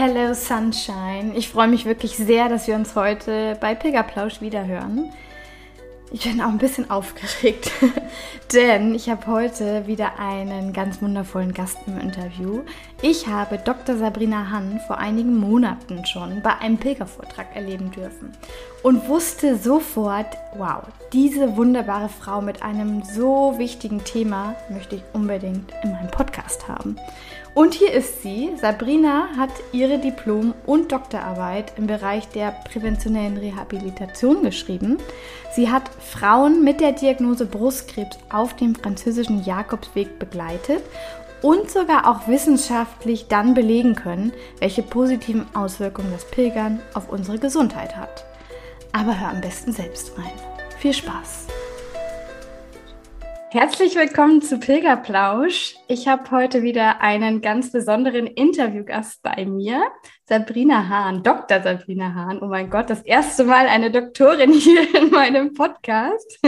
Hello Sunshine. Ich freue mich wirklich sehr, dass wir uns heute bei Pilgerplausch wiederhören. Ich bin auch ein bisschen aufgeregt, denn ich habe heute wieder einen ganz wundervollen Gast im Interview. Ich habe Dr. Sabrina Hahn vor einigen Monaten schon bei einem Pilgervortrag erleben dürfen und wusste sofort, wow, diese wunderbare Frau mit einem so wichtigen Thema möchte ich unbedingt in meinem Podcast haben. Und hier ist sie. Sabrina hat ihre Diplom- und Doktorarbeit im Bereich der präventionellen Rehabilitation geschrieben. Sie hat Frauen mit der Diagnose Brustkrebs auf dem französischen Jakobsweg begleitet und sogar auch wissenschaftlich dann belegen können, welche positiven Auswirkungen das Pilgern auf unsere Gesundheit hat. Aber hör am besten selbst rein. Viel Spaß! Herzlich willkommen zu Pilgerplausch. Ich habe heute wieder einen ganz besonderen Interviewgast bei mir, Sabrina Hahn, Dr. Sabrina Hahn. Oh mein Gott, das erste Mal eine Doktorin hier in meinem Podcast.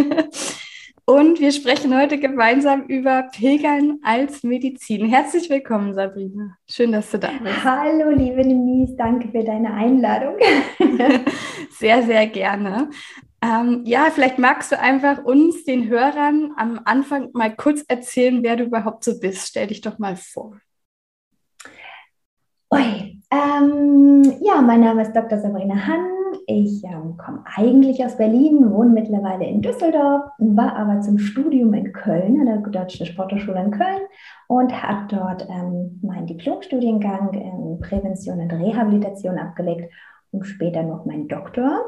Und wir sprechen heute gemeinsam über Pilgern als Medizin. Herzlich willkommen, Sabrina. Schön, dass du da bist. Hallo, liebe Denise, danke für deine Einladung. sehr, sehr gerne. Ähm, ja, vielleicht magst du einfach uns, den Hörern, am Anfang mal kurz erzählen, wer du überhaupt so bist. Stell dich doch mal vor. Ui, ähm, ja, mein Name ist Dr. Sabrina Hann. Ich ähm, komme eigentlich aus Berlin, wohne mittlerweile in Düsseldorf, war aber zum Studium in Köln, an der Deutschen Sporthochschule in Köln und habe dort ähm, meinen Diplomstudiengang in Prävention und Rehabilitation abgelegt und später noch meinen Doktor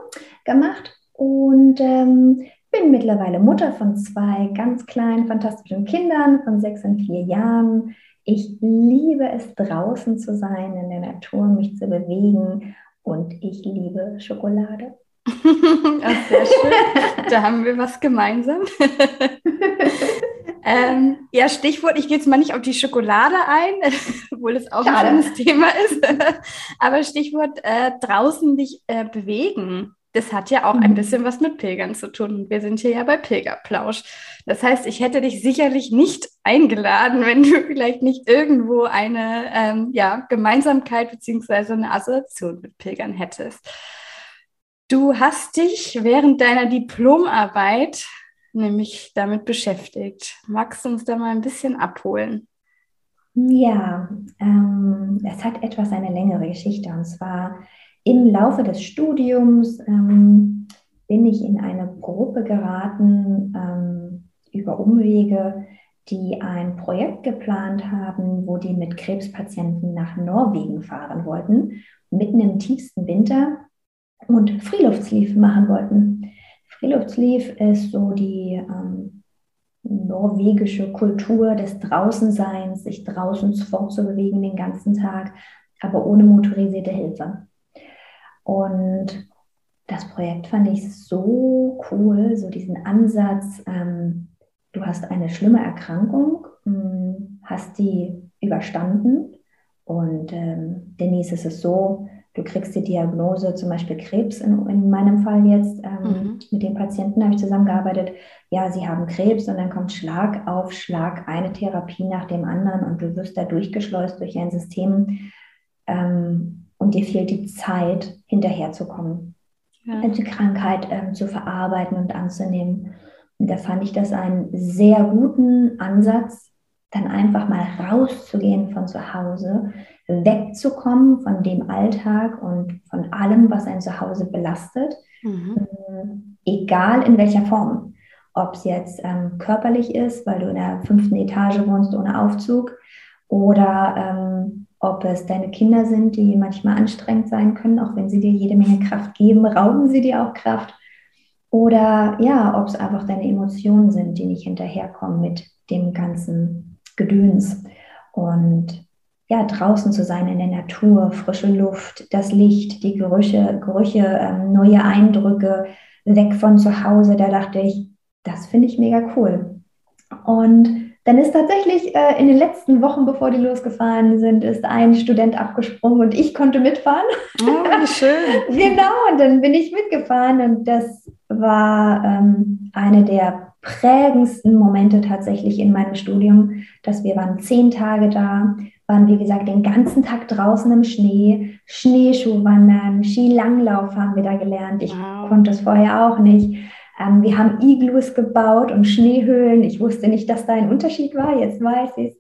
gemacht und ähm, bin mittlerweile Mutter von zwei ganz kleinen, fantastischen Kindern von sechs und vier Jahren. Ich liebe es, draußen zu sein, in der Natur, mich zu bewegen und ich liebe Schokolade. Ach, sehr schön. da haben wir was gemeinsam. ähm, ja, Stichwort, ich gehe jetzt mal nicht auf die Schokolade ein, obwohl es auch Schade. ein schönes Thema ist. Aber Stichwort äh, draußen dich äh, bewegen das hat ja auch ein mhm. bisschen was mit Pilgern zu tun. Und wir sind hier ja bei Pilgerplausch. Das heißt, ich hätte dich sicherlich nicht eingeladen, wenn du vielleicht nicht irgendwo eine ähm, ja, Gemeinsamkeit beziehungsweise eine Assoziation mit Pilgern hättest. Du hast dich während deiner Diplomarbeit nämlich damit beschäftigt. Magst du uns da mal ein bisschen abholen? Ja, ähm, es hat etwas eine längere Geschichte. Und zwar im Laufe des Studiums ähm, bin ich in eine Gruppe geraten ähm, über Umwege, die ein Projekt geplant haben, wo die mit Krebspatienten nach Norwegen fahren wollten, mitten im tiefsten Winter und Freeluftsleaf machen wollten. Freeluftsleaf ist so die ähm, norwegische Kultur des Draußenseins, sich draußen fortzubewegen den ganzen Tag, aber ohne motorisierte Hilfe. Und das Projekt fand ich so cool, so diesen Ansatz, ähm, du hast eine schlimme Erkrankung, hm, hast die überstanden und ähm, Denise ist es so, du kriegst die Diagnose, zum Beispiel Krebs, in, in meinem Fall jetzt, ähm, mhm. mit den Patienten habe ich zusammengearbeitet, ja, sie haben Krebs und dann kommt Schlag auf Schlag eine Therapie nach dem anderen und du wirst da durchgeschleust durch ein System, ähm, und dir fehlt die Zeit, hinterherzukommen, ja. die Krankheit ähm, zu verarbeiten und anzunehmen. Und da fand ich das einen sehr guten Ansatz, dann einfach mal rauszugehen von zu Hause, wegzukommen von dem Alltag und von allem, was ein Zuhause belastet, mhm. Ähm, egal in welcher Form. Ob es jetzt ähm, körperlich ist, weil du in der fünften Etage wohnst ohne Aufzug, oder ähm, ob es deine Kinder sind, die manchmal anstrengend sein können, auch wenn sie dir jede Menge Kraft geben, rauben sie dir auch Kraft. Oder ja, ob es einfach deine Emotionen sind, die nicht hinterherkommen mit dem ganzen Gedöns. Und ja, draußen zu sein in der Natur, frische Luft, das Licht, die Gerüche, Gerüche, ähm, neue Eindrücke, weg von zu Hause. Da dachte ich, das finde ich mega cool. Und dann ist tatsächlich äh, in den letzten Wochen, bevor die losgefahren sind, ist ein Student abgesprungen und ich konnte mitfahren. Oh, wie schön. genau, und dann bin ich mitgefahren und das war ähm, eine der prägendsten Momente tatsächlich in meinem Studium, dass wir waren zehn Tage da, waren wie gesagt den ganzen Tag draußen im Schnee, Schneeschuhwandern, Skilanglauf haben wir da gelernt. Ich wow. konnte es vorher auch nicht. Ähm, wir haben Iglus gebaut und Schneehöhlen. Ich wusste nicht, dass da ein Unterschied war. Jetzt weiß ich es.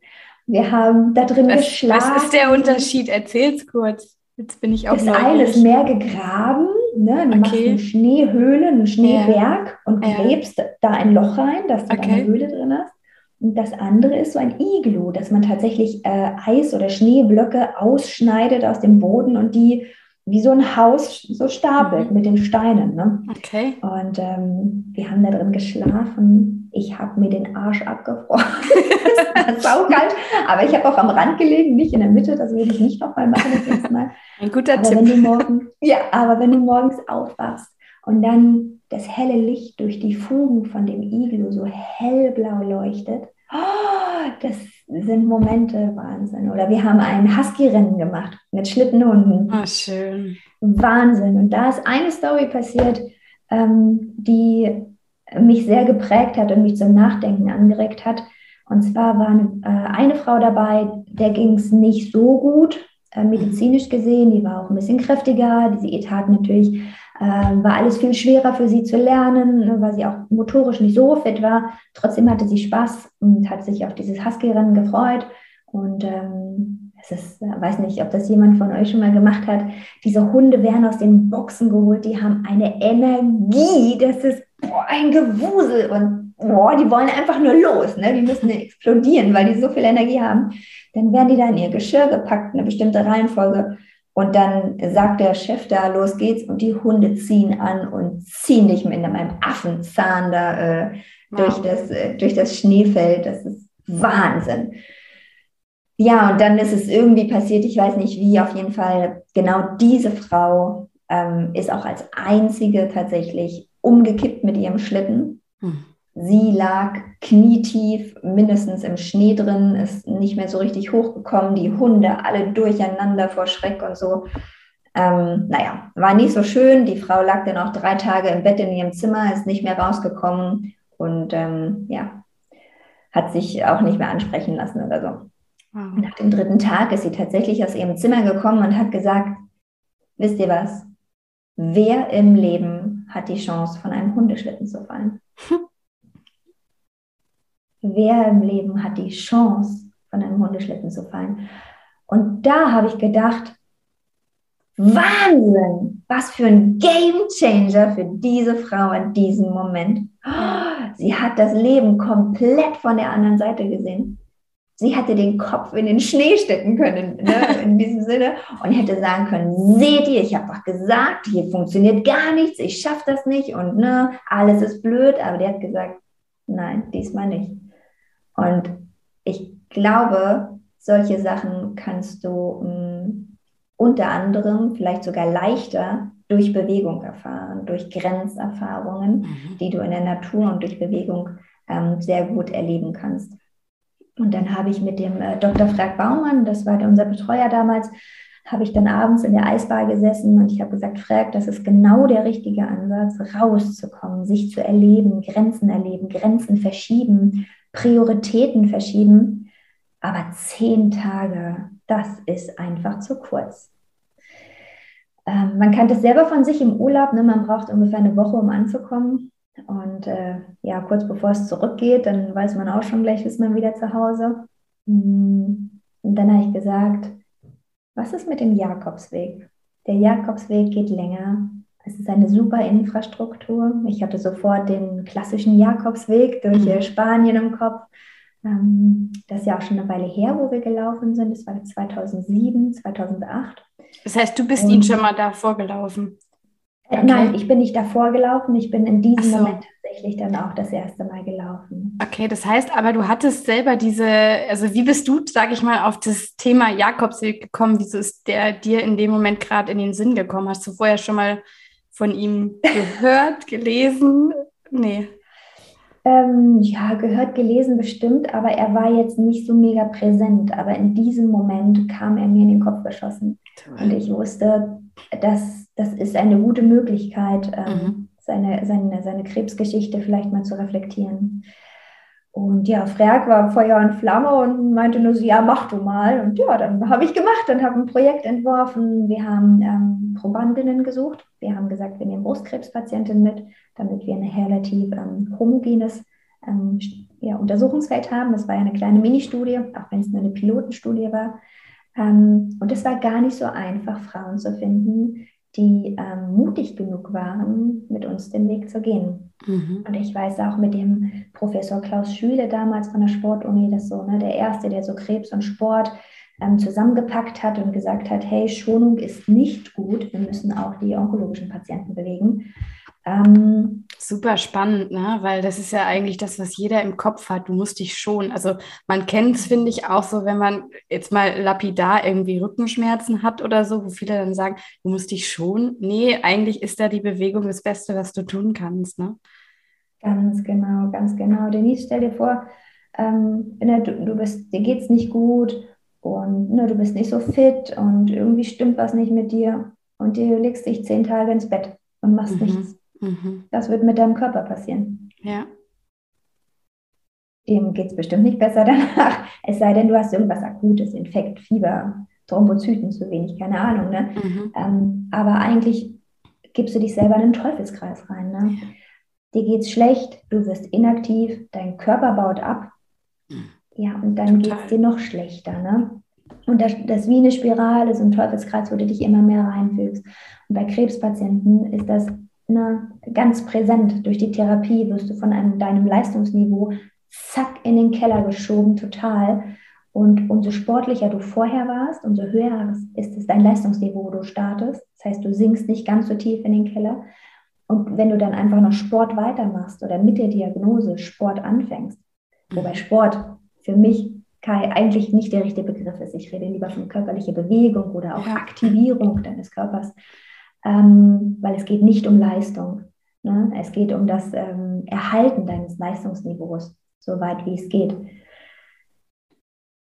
Wir haben da drin was, geschlafen. Was ist der Unterschied? Erzähl's kurz. Jetzt bin ich auch Das eine ist mehr gegraben. Ne? Du okay. machst eine Schneehöhle, einen Schneeberg ja. und gräbst ja. da ein Loch rein, dass du okay. eine Höhle drin hast. Und das andere ist so ein Iglu, dass man tatsächlich äh, Eis- oder Schneeblöcke ausschneidet aus dem Boden und die wie so ein Haus so stapelt mhm. mit den Steinen. Ne? Okay. Und ähm, wir haben da drin geschlafen. Ich habe mir den Arsch abgefroren. das war saukalt. Aber ich habe auch am Rand gelegen, nicht in der Mitte. Das würde ich nicht nochmal machen das nächste Mal. Ein guter aber Tipp. Wenn du morgen, ja, aber wenn du morgens aufwachst und dann das helle Licht durch die Fugen von dem Iglu so hellblau leuchtet, oh, das sind Momente Wahnsinn. Oder wir haben ein Husky-Rennen gemacht mit Schlittenhunden. Oh, schön. Wahnsinn. Und da ist eine Story passiert, ähm, die mich sehr geprägt hat und mich zum Nachdenken angeregt hat. Und zwar war eine, äh, eine Frau dabei, der ging es nicht so gut, äh, medizinisch gesehen. Die war auch ein bisschen kräftiger. Diese Etat natürlich war alles viel schwerer für sie zu lernen, ne, weil sie auch motorisch nicht so fit war. Trotzdem hatte sie Spaß und hat sich auf dieses Husky-Rennen gefreut. Und ähm, es ist, äh, weiß nicht, ob das jemand von euch schon mal gemacht hat. Diese Hunde werden aus den Boxen geholt, die haben eine Energie, das ist boah, ein Gewusel und boah, die wollen einfach nur los. Ne? Die müssen explodieren, weil die so viel Energie haben. Dann werden die da in ihr Geschirr gepackt, eine bestimmte Reihenfolge. Und dann sagt der Chef da, los geht's, und die Hunde ziehen an und ziehen dich mit einem Affenzahn da äh, wow. durch, das, äh, durch das Schneefeld. Das ist Wahnsinn. Ja, und dann ist es irgendwie passiert, ich weiß nicht wie, auf jeden Fall, genau diese Frau ähm, ist auch als einzige tatsächlich umgekippt mit ihrem Schlitten. Hm. Sie lag knietief, mindestens im Schnee drin, ist nicht mehr so richtig hochgekommen. Die Hunde alle durcheinander vor Schreck und so. Ähm, naja, war nicht so schön. Die Frau lag dann auch drei Tage im Bett in ihrem Zimmer, ist nicht mehr rausgekommen und ähm, ja, hat sich auch nicht mehr ansprechen lassen oder so. Wow. Nach dem dritten Tag ist sie tatsächlich aus ihrem Zimmer gekommen und hat gesagt, wisst ihr was? Wer im Leben hat die Chance, von einem Hundeschlitten zu fallen? wer im Leben hat die Chance, von einem Hundeschlitten zu fallen. Und da habe ich gedacht, Wahnsinn, was für ein Game Changer für diese Frau in diesem Moment. sie hat das Leben komplett von der anderen Seite gesehen. Sie hätte den Kopf in den Schnee stecken können, ne, in diesem Sinne, und hätte sagen können: Seht ihr, ich habe doch gesagt, hier funktioniert gar nichts, ich schaffe das nicht und ne, alles ist blöd. Aber der hat gesagt: Nein, diesmal nicht. Und ich glaube, solche Sachen kannst du mh, mm, unter anderem vielleicht sogar leichter durch Bewegung erfahren, durch Grenzerfahrungen, mhm. die du in der Natur und durch Bewegung ähm, sehr gut erleben kannst. Und dann habe ich mit dem äh, Dr. Frag Baumann, das war unser Betreuer damals, habe ich dann abends in der Eisbar gesessen und ich habe gesagt, Frag, das ist genau der richtige Ansatz, rauszukommen, sich zu erleben, Grenzen erleben, Grenzen verschieben, Prioritäten verschieben. Aber zehn Tage, das ist einfach zu kurz. Ähm, man kann das selber von sich im Urlaub, ne? man braucht ungefähr eine Woche, um anzukommen. Und äh, ja, kurz bevor es zurückgeht, dann weiß man auch schon gleich, ist man wieder zu Hause. Mm, und dann habe ich gesagt, was ist mit dem Jakobsweg? Der Jakobsweg geht länger. Es ist eine super Infrastruktur. Ich hatte sofort den klassischen Jakobsweg durch mhm. Spanien im Kopf. Ähm, das ist ja auch schon eine Weile her, wo wir gelaufen sind. Das war 2007, 2008. Das heißt, du bist Und, ihn schon mal davor gelaufen? Äh, okay. Nein, ich bin nicht davor gelaufen, ich bin in diesem so. Moment tatsächlich dann auch das erste Mal gelaufen. Okay, das heißt aber, du hattest selber diese, also wie bist du, sage ich mal, auf das Thema Jakobsweg gekommen? Wieso ist der dir in dem Moment gerade in den Sinn gekommen? Hast du vorher schon mal von ihm gehört, gelesen? Nee. Ähm, ja, gehört, gelesen bestimmt, aber er war jetzt nicht so mega präsent. Aber in diesem Moment kam er mir in den Kopf geschossen. Und ich wusste, dass das ist eine gute Möglichkeit, ähm, mhm. seine, seine, seine Krebsgeschichte vielleicht mal zu reflektieren. Und ja, Frerk war Feuer und Flamme und meinte nur so, ja, mach du mal. Und ja, dann habe ich gemacht und habe ein Projekt entworfen. Wir haben ähm, Probandinnen gesucht. Wir haben gesagt, wir nehmen Brustkrebspatientinnen mit, damit wir ein relativ ähm, homogenes ähm, ja, Untersuchungsfeld haben. Das war ja eine kleine Ministudie, auch wenn es nur eine Pilotenstudie war. Ähm, und es war gar nicht so einfach, Frauen zu finden, die ähm, mutig genug waren, mit uns den Weg zu gehen. Mhm. Und ich weiß auch mit dem Professor Klaus Schüle damals von der Sportuni, das so ne, der erste, der so Krebs und Sport ähm, zusammengepackt hat und gesagt hat, hey, Schonung ist nicht gut, wir müssen auch die onkologischen Patienten bewegen. Ähm, Super spannend, ne? weil das ist ja eigentlich das, was jeder im Kopf hat. Du musst dich schon, also man kennt es, finde ich, auch so, wenn man jetzt mal lapidar irgendwie Rückenschmerzen hat oder so, wo viele dann sagen, du musst dich schon. Nee, eigentlich ist da die Bewegung das Beste, was du tun kannst. Ne? Ganz genau, ganz genau. Denise, stell dir vor, ähm, ne, du, du bist, dir geht es nicht gut und ne, du bist nicht so fit und irgendwie stimmt was nicht mit dir und du legst dich zehn Tage ins Bett und machst mhm. nichts Mhm. Das wird mit deinem Körper passieren. Ja. Dem geht es bestimmt nicht besser danach. Es sei denn, du hast irgendwas Akutes, Infekt, Fieber, Thrombozyten zu wenig, keine Ahnung. Ne? Mhm. Ähm, aber eigentlich gibst du dich selber in einen Teufelskreis rein. Ne? Ja. Dir geht's schlecht, du wirst inaktiv, dein Körper baut ab. Mhm. Ja, und dann geht es dir noch schlechter. Ne? Und das, das ist wie eine Spirale, so ein Teufelskreis, wo du dich immer mehr reinfügst. Und bei Krebspatienten ist das ne, ganz präsent. Durch die Therapie wirst du von einem, deinem Leistungsniveau zack in den Keller geschoben, total. Und umso sportlicher du vorher warst, umso höher ist es dein Leistungsniveau, wo du startest. Das heißt, du sinkst nicht ganz so tief in den Keller. Und wenn du dann einfach noch Sport weitermachst oder mit der Diagnose Sport anfängst, wobei Sport für mich Kai eigentlich nicht der richtige Begriff ist. Ich rede lieber von körperlicher Bewegung oder auch Aktivierung deines Körpers ähm, weil es geht nicht um Leistung. Ne? Es geht um das ähm, Erhalten deines Leistungsniveaus, so weit wie es geht.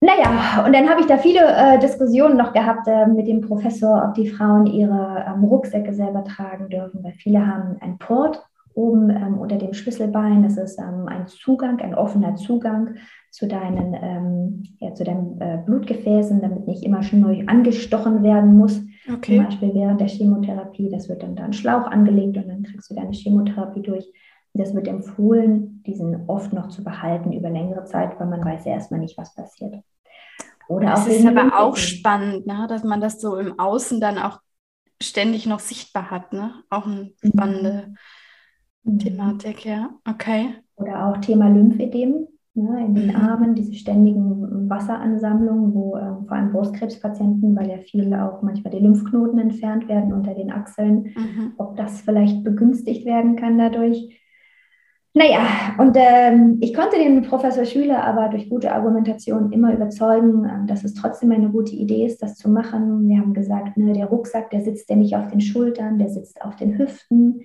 Naja, und dann habe ich da viele äh, Diskussionen noch gehabt äh, mit dem Professor, ob die Frauen ihre ähm, Rucksäcke selber tragen dürfen, weil viele haben einen Port oben ähm, unter dem Schlüsselbein. Das ist ähm, ein Zugang, ein offener Zugang zu deinen, ähm, ja, zu deinen äh, Blutgefäßen, damit nicht immer schon neu angestochen werden muss. Okay. Zum Beispiel während der Chemotherapie, das wird dann da ein Schlauch angelegt und dann kriegst du deine Chemotherapie durch. Das wird empfohlen, diesen oft noch zu behalten über längere Zeit, weil man weiß ja erstmal nicht, was passiert. Oder das ist aber auch spannend, ne? dass man das so im Außen dann auch ständig noch sichtbar hat. Ne? Auch eine mhm. spannende mhm. Thematik, ja. Okay. Oder auch Thema Lymphedem ne, in den. Armen, diese ständigen Wasseransammlungen, wo äh, vor allem Brustkrebspatienten, weil ja viel auch manchmal die Lymphknoten entfernt werden unter den Achseln, mhm. ob das vielleicht begünstigt werden kann dadurch. Naja, und ähm, ich konnte den Professor Schüler aber durch gute Argumentation immer überzeugen, äh, dass es trotzdem eine gute Idee ist, das zu machen. Wir haben gesagt, ne, der Rucksack, der sitzt ja nicht auf den Schultern, der sitzt auf den Hüften.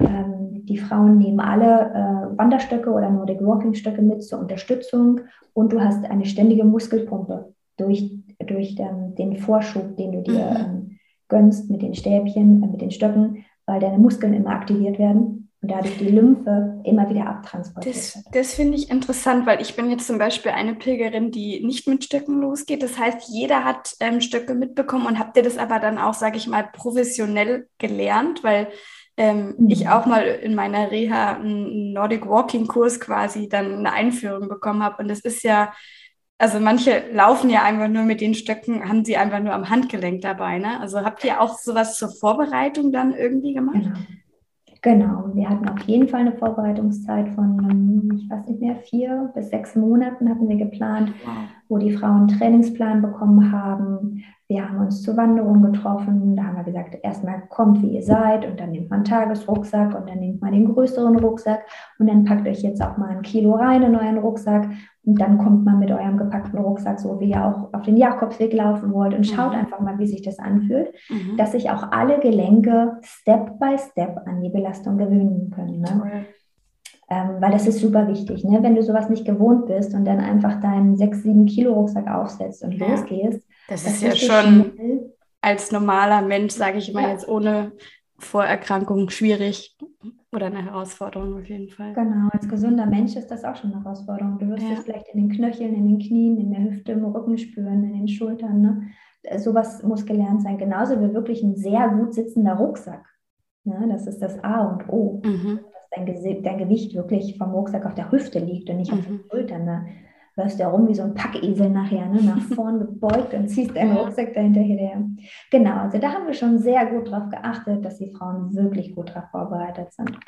Ähm, die Frauen nehmen alle äh, Wanderstöcke oder Nordic Walking Stöcke mit zur Unterstützung und du hast eine ständige Muskelpumpe durch, durch den, den Vorschub, den du dir mhm. ähm, gönnst mit den Stäbchen, äh, mit den Stöcken, weil deine Muskeln immer aktiviert werden und dadurch die Lymphe immer wieder abtransportiert das, Das finde ich interessant, weil ich bin jetzt zum Beispiel eine Pilgerin, die nicht mit Stöcken losgeht. Das heißt, jeder hat ähm, Stöcke mitbekommen und habt ihr das aber dann auch, sage ich mal, professionell gelernt, weil ähm, mhm. ich auch mal in meiner Reha einen Nordic Walking Kurs quasi dann eine Einführung bekommen habe. Und das ist ja, also manche laufen ja einfach nur mit den Stöcken, haben sie einfach nur am Handgelenk dabei. Ne? Also habt ihr auch sowas zur Vorbereitung dann irgendwie gemacht? Genau. Genau, wir hatten auf jeden Fall eine Vorbereitungszeit von, ich weiß nicht mehr, vier bis sechs Monaten hatten wir geplant, wow. wo die Frauen einen Trainingsplan bekommen haben, Wir haben uns zur Wanderung getroffen. Da haben wir gesagt, erstmal kommt, wie ihr seid. Und dann nimmt man einen Tagesrucksack und dann nimmt man den größeren Rucksack. Und dann packt euch jetzt auch mal ein Kilo rein in euren Rucksack. Und dann kommt man mit eurem gepackten Rucksack, so wie ihr auch auf den Jakobsweg laufen wollt. Und schaut mhm. einfach mal, wie sich das anfühlt. Mhm. Dass sich auch alle Gelenke Step by Step an die Belastung gewöhnen können. Ne? Ähm, weil das ist super wichtig. Ne? Wenn du sowas nicht gewohnt bist und dann einfach deinen 6, 7 Kilo Rucksack aufsetzt und ja. losgehst. Das, das ist ja schon schnell. als normaler Mensch, sage ich mal ja. jetzt ohne Vorerkrankung, schwierig oder eine Herausforderung auf jeden Fall. Genau, als gesunder Mensch ist das auch schon eine Herausforderung. Du wirst ja. es vielleicht in den Knöcheln, in den Knien, in der Hüfte, im Rücken spüren, in den Schultern. Ne? Äh, sowas muss gelernt sein. Genauso wie wirklich ein sehr gut sitzender Rucksack. Ne? Das ist das A und O. Mhm dein, dein Gewicht wirklich vom Rucksack auf der Hüfte liegt und nicht mhm. auf den Schultern. Da läufst du ja rum wie so ein Packesel nachher, ne? nach vorn gebeugt und ziehst deinen Rucksack dahinter her. Genau, also da haben wir schon sehr gut drauf geachtet, dass die Frauen wirklich gut darauf vorbereitet sind.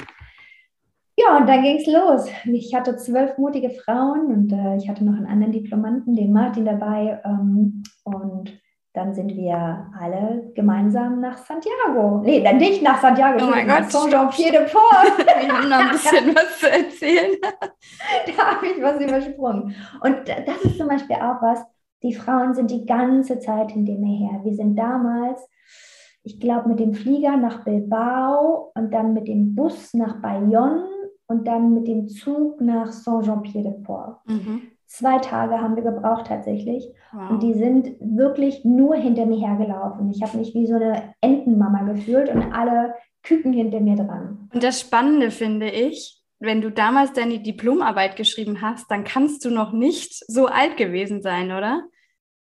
Ja, und dann ging es los. Ich hatte zwölf mutige Frauen und äh, ich hatte noch einen anderen Diplomanten, den Martin, dabei. Ähm, und dann sind wir alle gemeinsam nach Santiago. Nee, dann nicht nach Santiago, oh mein Gott, Saint-Jean-Pied-de-Port. wir haben noch ein bisschen was zu erzählen. da habe ich was übersprungen. Und das ist zum Beispiel auch was, die Frauen sind die ganze Zeit hinter mir her. Wir sind damals, ich glaube, mit dem Flieger nach Bilbao und dann mit dem Bus nach Bayonne und dann mit dem Zug nach Saint-Jean-Pied-de-Port. Mhm. Zwei Tage haben wir gebraucht tatsächlich. Wow. Und die sind wirklich nur hinter mir hergelaufen. Ich habe mich wie so eine Entenmama gefühlt und alle Küken hinter mir dran. Und das Spannende finde ich, wenn du damals deine Diplomarbeit geschrieben hast, dann kannst du noch nicht so alt gewesen sein, oder?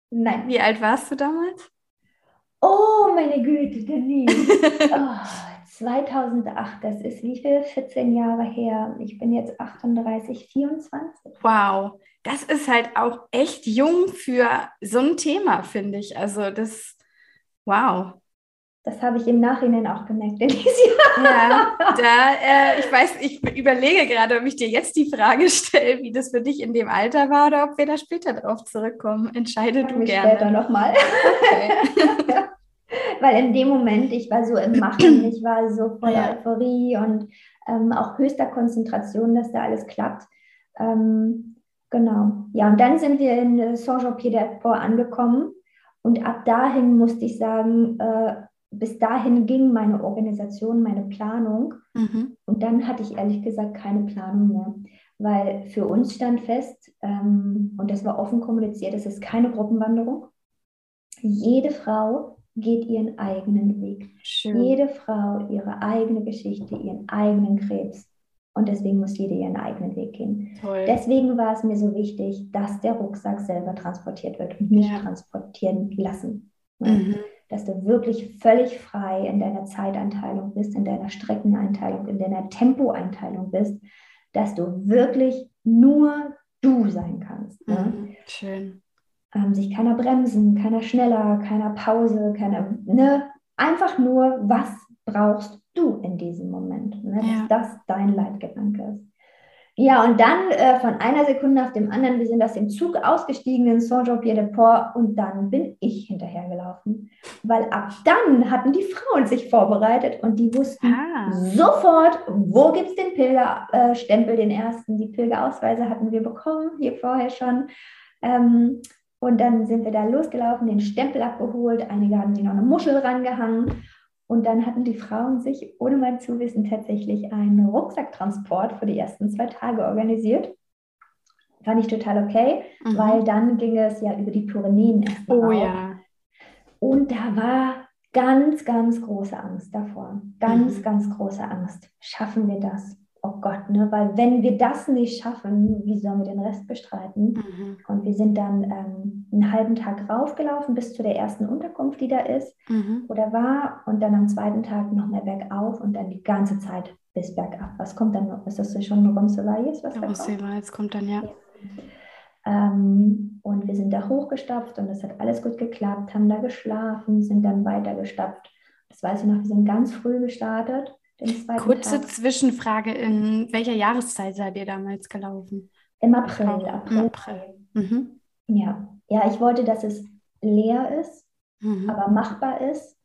Nein. Wie alt warst du damals? Oh, meine Güte, Denise. oh, 2008, das ist wie viel? 14 Jahre her. Ich bin jetzt 38, 24. Wow, das ist halt auch echt jung für so ein Thema, finde ich. Also das, wow. Das habe ich im Nachhinein auch gemerkt, Ja, da, äh, ich weiß, ich überlege gerade, ob ich dir jetzt die Frage stelle, wie das für dich in dem Alter war oder ob wir da später drauf zurückkommen. Entscheide du gerne. Später nochmal. Okay. Weil in dem Moment, ich war so im Machen, ich war so voller. Euphorie und ähm, auch höchster Konzentration, dass da alles klappt. Ähm, genau. Ja, und dann sind wir in Saint-Jean-Pied-de-Port angekommen. Und ab dahin musste ich sagen, äh, bis dahin ging meine Organisation, meine Planung. Mhm. Und dann hatte ich ehrlich gesagt keine Planung mehr. Weil für uns stand fest, ähm, und das war offen kommuniziert, es ist keine Gruppenwanderung. Jede Frau geht ihren eigenen Weg. Schön. Jede Frau ihre eigene Geschichte, ihren eigenen Krebs. Und deswegen muss jede ihren eigenen Weg gehen. Toll. Deswegen war es mir so wichtig, dass der Rucksack selber transportiert wird und nicht ja. transportieren lassen. Mhm. Dass du wirklich völlig frei in deiner Zeiteinteilung bist, in deiner Streckeneinteilung, in deiner Tempoeinteilung bist, dass du wirklich nur du sein kannst. Ne? Mhm. Schön ähm, sich keiner bremsen, keiner schneller, keiner Pause, keiner, ne? Einfach nur, was brauchst du in diesem Moment? Ne? Ja. Dass das dein Leitgedanke ist. Ja, und dann äh, von einer Sekunde auf dem anderen, wir sind aus dem Zug ausgestiegen in Saint-Jean-Pied-de-Port und dann bin ich hinterhergelaufen. Weil ab dann hatten die Frauen sich vorbereitet und die wussten ah. sofort, wo gibt es den Pilgerstempel, den ersten. Die Pilgerausweise hatten wir bekommen, hier vorher schon. Ähm, und dann sind wir da losgelaufen, den Stempel abgeholt. Einige haben sich noch eine Muschel rangehangen. Und dann hatten die Frauen sich ohne mein Zuwissen tatsächlich einen Rucksacktransport für die ersten zwei Tage organisiert. Fand ich total okay, mhm. weil dann ging es ja über die Pyrenäen erstmal. Oh auf. ja. Und da war ganz, ganz große Angst davor. Ganz, mhm. ganz große Angst. Schaffen wir das? Oh Gott, ne? weil wenn wir das nicht schaffen, wie sollen wir den Rest bestreiten? Mhm. Und wir sind dann ähm, einen halben Tag raufgelaufen bis zu der ersten Unterkunft, die da ist mhm. oder war. Und dann am zweiten Tag noch mehr bergauf und dann die ganze Zeit bis bergab. Was kommt dann noch? Ist das schon Roncesvalles? Was Roncesvalles kommt dann, ja. ja. Ähm, und wir sind da hochgestapft und es hat alles gut geklappt, haben da geschlafen, sind dann weiter gestapft. Das weiß ich noch, wir sind ganz früh gestartet Kurze Tag. Zwischenfrage: In welcher Jahreszeit seid ihr damals gelaufen? Im April. April. Im April. Mhm. Ja. ja, ich wollte, dass es leer ist. mhm. aber machbar ist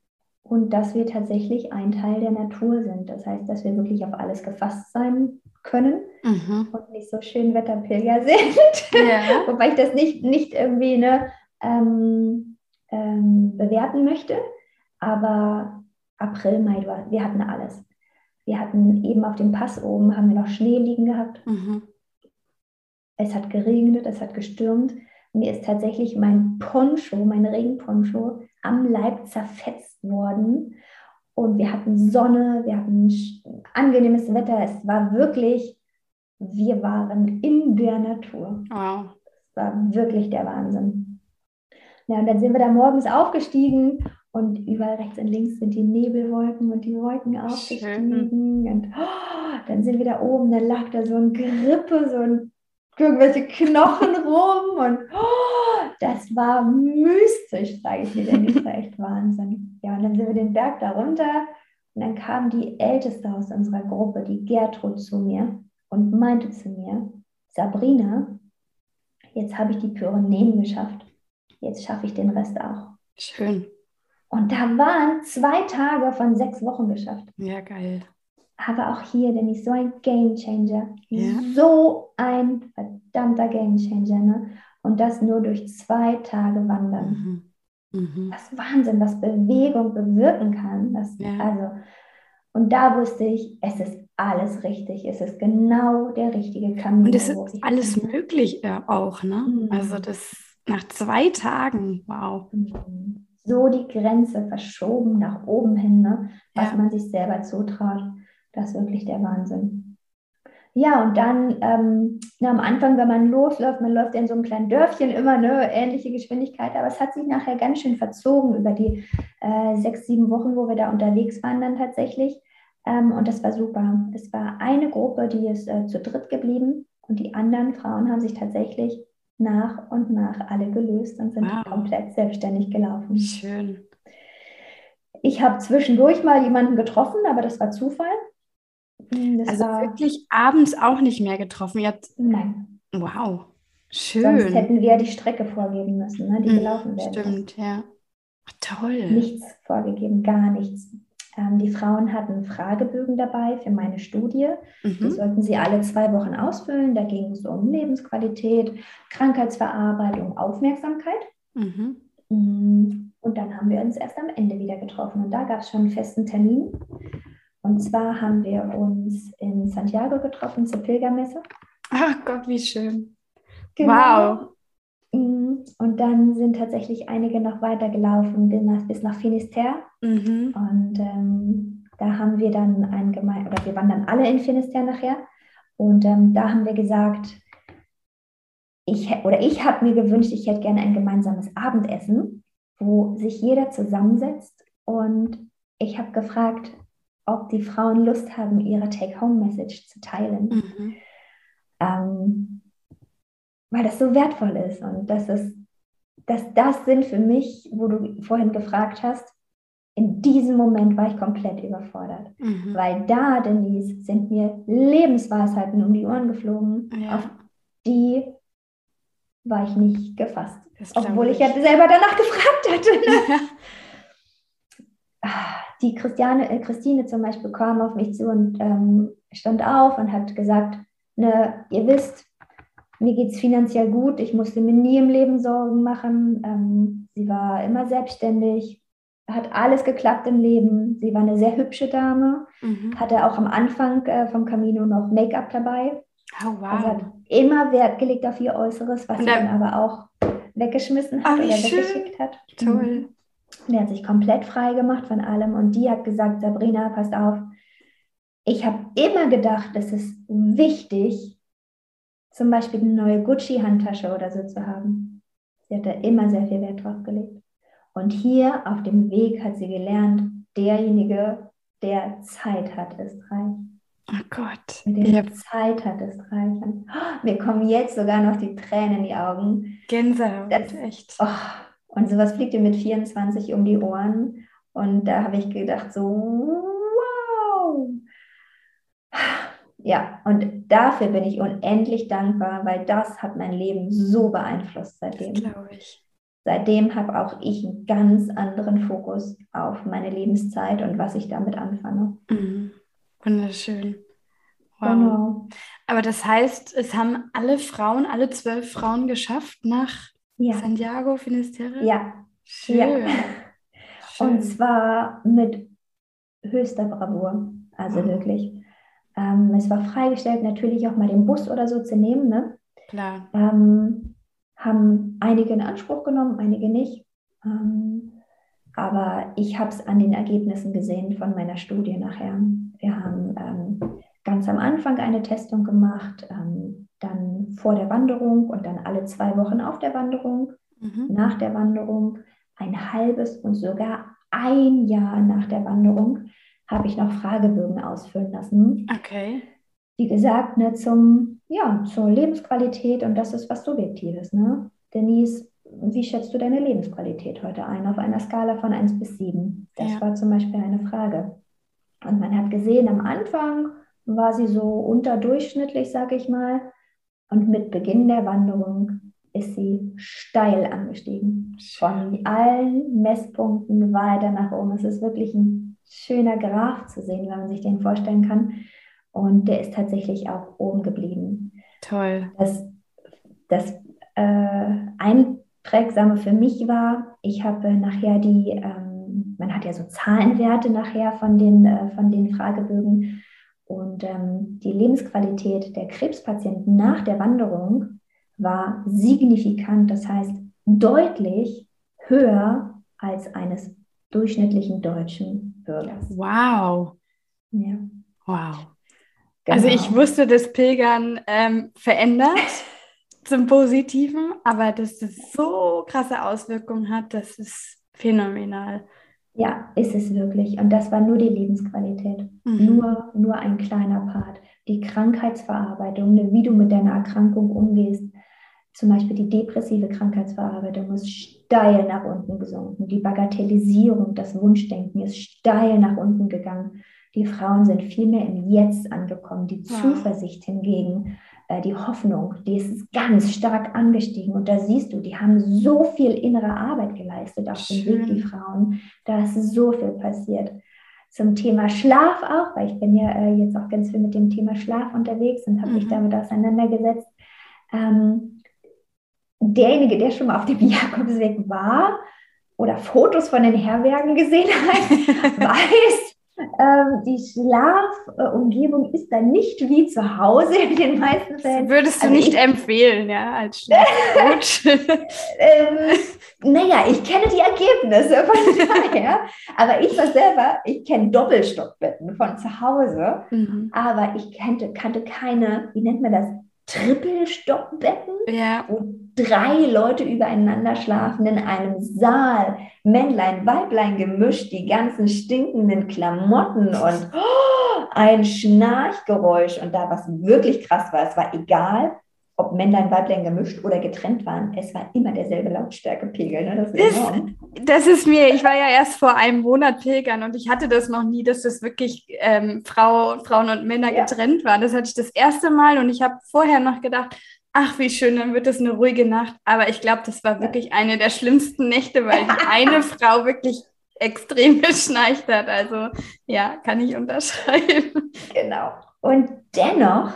und dass wir tatsächlich ein Teil der Natur sind. Das heißt, dass wir wirklich auf alles gefasst sein können mhm. und nicht so schön Wetterpilger sind. Ja. Wobei ich das nicht, nicht irgendwie ne, ähm, ähm, bewerten möchte. Aber April, Mai, wir hatten alles. Wir hatten eben auf dem Pass oben, haben wir noch Schnee liegen gehabt. Mhm. Es hat geregnet, es hat gestürmt. Mir ist tatsächlich mein Poncho, mein Regenponcho am Leib zerfetzt worden. Und wir hatten Sonne, wir hatten angenehmes Wetter. Es war wirklich, wir waren in der Natur. Wow. Es war wirklich der Wahnsinn. Ja, und dann sind wir da morgens aufgestiegen und überall rechts und links sind die Nebelwolken und die Wolken aufgestiegen. Und oh, dann sind wir da oben, dann lag da so ein Grippe, so ein irgendwelche Knochen rum und oh, das war mystisch, sage ich dir, denn das war echt Wahnsinn. Ja, und dann sind wir den Berg da runter und dann kam die Älteste aus unserer Gruppe, die Gertrud, zu mir und meinte zu mir, Sabrina, jetzt habe ich die Pyrenäen geschafft, jetzt schaffe ich den Rest auch. Schön. Und da waren zwei Tage von sechs Wochen geschafft. Ja, geil aber auch hier, denn ich so ein Game Changer. Ja. So ein verdammter Game Changer. Ne? Und das nur durch zwei Tage Wandern. Mhm. Mhm. Das ist Wahnsinn, was Bewegung bewirken kann. Das, ja. also, und da wusste ich, es ist alles richtig. Es ist genau der richtige Kamin. Und es ist alles kann. möglich ja, auch. Ne? Mhm. Also das nach zwei Tagen, wow. So die Grenze verschoben nach oben hin, ne? was ja. man sich selber zutraut. Das ist wirklich der Wahnsinn. Ja, und dann ähm, na, am Anfang, wenn man losläuft, man läuft in so einem kleinen Dörfchen immer eine ähnliche Geschwindigkeit, aber es hat sich nachher ganz schön verzogen über die äh, sechs, sieben Wochen, wo wir da unterwegs waren dann tatsächlich. Ähm, und das war super. Es war eine Gruppe, die ist äh, zu dritt geblieben und die anderen Frauen haben sich tatsächlich nach und nach alle gelöst und sind wow. komplett selbstständig gelaufen. Schön. Ich habe zwischendurch mal jemanden getroffen, aber das war Zufall. Hm, das also wirklich abends auch nicht mehr getroffen. Jetzt, Nein. Wow, schön. Sonst hätten wir die Strecke vorgeben müssen, ne, die mhm, gelaufen wäre. Stimmt, ja. Ach, toll. Nichts vorgegeben, gar nichts. Ähm, die Frauen hatten Fragebögen dabei für meine Studie. Mhm. Die sollten sie alle zwei Wochen ausfüllen. Da ging es um Lebensqualität, Krankheitsverarbeitung, Aufmerksamkeit. Mhm. Hm, und dann haben wir uns erst am Ende wieder getroffen. Und da gab es schon einen festen Termin. Und zwar haben wir uns in Santiago getroffen zur Pilgermesse. Ach Gott, wie schön. Genau. Wow. Und dann sind tatsächlich einige noch weitergelaufen bis nach, bis nach Finisterre. Mhm. Und ähm, da haben wir dann ein Gemein oder wir waren dann alle in Finisterre nachher. Und ähm, da haben wir gesagt, ich oder ich habe mir gewünscht, ich hätte gerne ein gemeinsames Abendessen, wo sich jeder zusammensetzt. Und ich habe gefragt, ob die Frauen Lust haben, ihre Take-Home-Message zu teilen. Mhm. Ähm, weil das so wertvoll ist und das ist, dass das sind für mich, wo du vorhin gefragt hast, in diesem Moment war ich komplett überfordert. Mhm. Weil da, Denise, sind mir Lebensweisheiten um die Ohren geflogen, ja. auf die war ich nicht gefasst. Obwohl ich ja selber danach gefragt hatte. Ja. Ah, die Christiane, äh, Christine zum Beispiel kam auf mich zu und ähm, stand auf und hat gesagt, ne, ihr wisst, mir geht es finanziell gut, ich musste mir nie im Leben Sorgen machen. Ähm, sie war immer selbstständig, hat alles geklappt im Leben. Sie war eine sehr hübsche Dame, mhm. hatte auch am Anfang äh, vom Camino noch Make-up dabei. Oh, wow. Also hat immer Wert gelegt auf ihr Äußeres, was sie dann aber auch weggeschmissen hat oh, oder schön. weggeschickt hat. Toll. Mhm. Der hat sich komplett frei gemacht von allem und die hat gesagt, Sabrina, passt auf, ich habe immer gedacht, es ist wichtig, zum Beispiel eine neue Gucci-Handtasche oder so zu haben. Sie hat da immer sehr viel Wert drauf gelegt. Und hier auf dem Weg hat sie gelernt, derjenige, der Zeit hat, ist reich. Oh Gott. Der hab... Zeit hat, ist reich. Oh, mir kommen jetzt sogar noch die Tränen in die Augen. Gänsehaut, das, echt. Oh, und sowas fliegt dir mit 24 um die Ohren. Und da habe ich gedacht, so, wow. Ja, und dafür bin ich unendlich dankbar, weil das hat mein Leben so beeinflusst seitdem. glaube ich. seitdem habe auch ich einen ganz anderen Fokus auf meine Lebenszeit und was ich damit anfange. Mhm. Wunderschön. Wow. Genau. Aber das heißt, es haben alle Frauen, alle zwölf Frauen geschafft nach ja. Santiago Finisterre? Ja. Schön. ja. Schön. Und zwar mit höchster Bravour. Also mhm. wirklich. Ähm, es war freigestellt, natürlich auch mal den Bus oder so zu nehmen. Ne? Klar. Ähm, haben einige in Anspruch genommen, einige nicht. Ähm, aber ich habe es an den Ergebnissen gesehen von meiner Studie nachher. Wir haben ähm, ganz am Anfang eine Testung gemacht, ähm, dann vor der Wanderung und dann alle zwei Wochen auf der Wanderung, mhm. nach der Wanderung, ein halbes und sogar ein Jahr nach der Wanderung habe ich noch Fragebögen ausfüllen lassen. Okay. Wie gesagt, ne, zum, ja, zur Lebensqualität und das ist was Subjektives. Ne? Denise, wie schätzt du deine Lebensqualität heute ein auf einer Skala von 1 bis 7? Das ja. war zum Beispiel eine Frage. Und man hat gesehen, am Anfang war sie so unterdurchschnittlich, sage ich mal. Und mit Beginn der Wanderung ist sie steil angestiegen. Von allen Messpunkten weiter nach oben. Es ist wirklich ein schöner Graph zu sehen, wenn man sich den vorstellen kann. Und der ist tatsächlich auch oben geblieben. Toll. Das, das äh, Einprägsame für mich war, ich habe nachher die, ähm, man hat ja so Zahlenwerte nachher von den, äh, von den Fragebögen und ähm, die Lebensqualität der Krebspatienten nach der Wanderung war signifikant, das heißt deutlich höher als eines durchschnittlichen deutschen Bürgers. Wow. Ja. Wow. Genau. Also ich wusste, dass Pilgern ähm, verändert zum Positiven, aber dass das so krasse Auswirkungen hat, das ist phänomenal. Ja, ist es wirklich. Und das war nur die Lebensqualität. Mhm. Nur, nur ein kleiner Part. Die Krankheitsverarbeitung, ne, wie du mit deiner Erkrankung umgehst. Zum Beispiel die depressive Krankheitsverarbeitung ist steil nach unten gesunken. Die Bagatellisierung, das Wunschdenken ist steil nach unten gegangen. Die Frauen sind viel mehr im Jetzt angekommen. Die ja. Zuversicht hingegen äh, die Hoffnung, die ist ganz stark angestiegen. Und da siehst du, die haben so viel innere Arbeit geleistet auf dem Weg, die Frauen. Da ist so viel passiert. Zum Thema Schlaf auch, weil ich bin ja äh, jetzt auch ganz viel mit dem Thema Schlaf unterwegs und habe mhm. mich damit auseinandergesetzt. Ähm, derjenige, der schon mal auf dem Jakobsweg war oder Fotos von den Herbergen gesehen hat, weiß, ähm, die Schlafumgebung ist dann nicht wie zu Hause in den meisten Fällen. Das würdest du also nicht ich, empfehlen, ja, als Schlafcoach? ähm, naja, ich kenne die Ergebnisse von daher, aber ich war selber, ich kenne Doppelstockbetten von zu Hause, mhm. aber ich kannte, kannte keine, wie nennt man das, Trippelstockbetten, ja. wo drei Leute übereinander schlafen in einem Saal, Männlein, Weiblein gemischt, die ganzen stinkenden Klamotten und oh, ein Schnarchgeräusch. Und da, was wirklich krass war, es war egal, ob Männlein, Weiblein gemischt oder getrennt waren, es war immer derselbe Lautstärkepegel. Ne? Das, ist das, das, ist mir, ich war ja erst vor einem Monat pilgern und ich hatte das noch nie, dass das wirklich ähm, Frau, Frauen und Männer ja. getrennt waren. Das hatte ich das erste Mal und ich habe vorher noch gedacht, ach, wie schön, dann wird es eine ruhige Nacht. Aber ich glaube, das war wirklich eine der schlimmsten Nächte, weil die eine Frau wirklich extrem geschnarcht hat. Also ja, kann ich unterschreiben. Genau. Und dennoch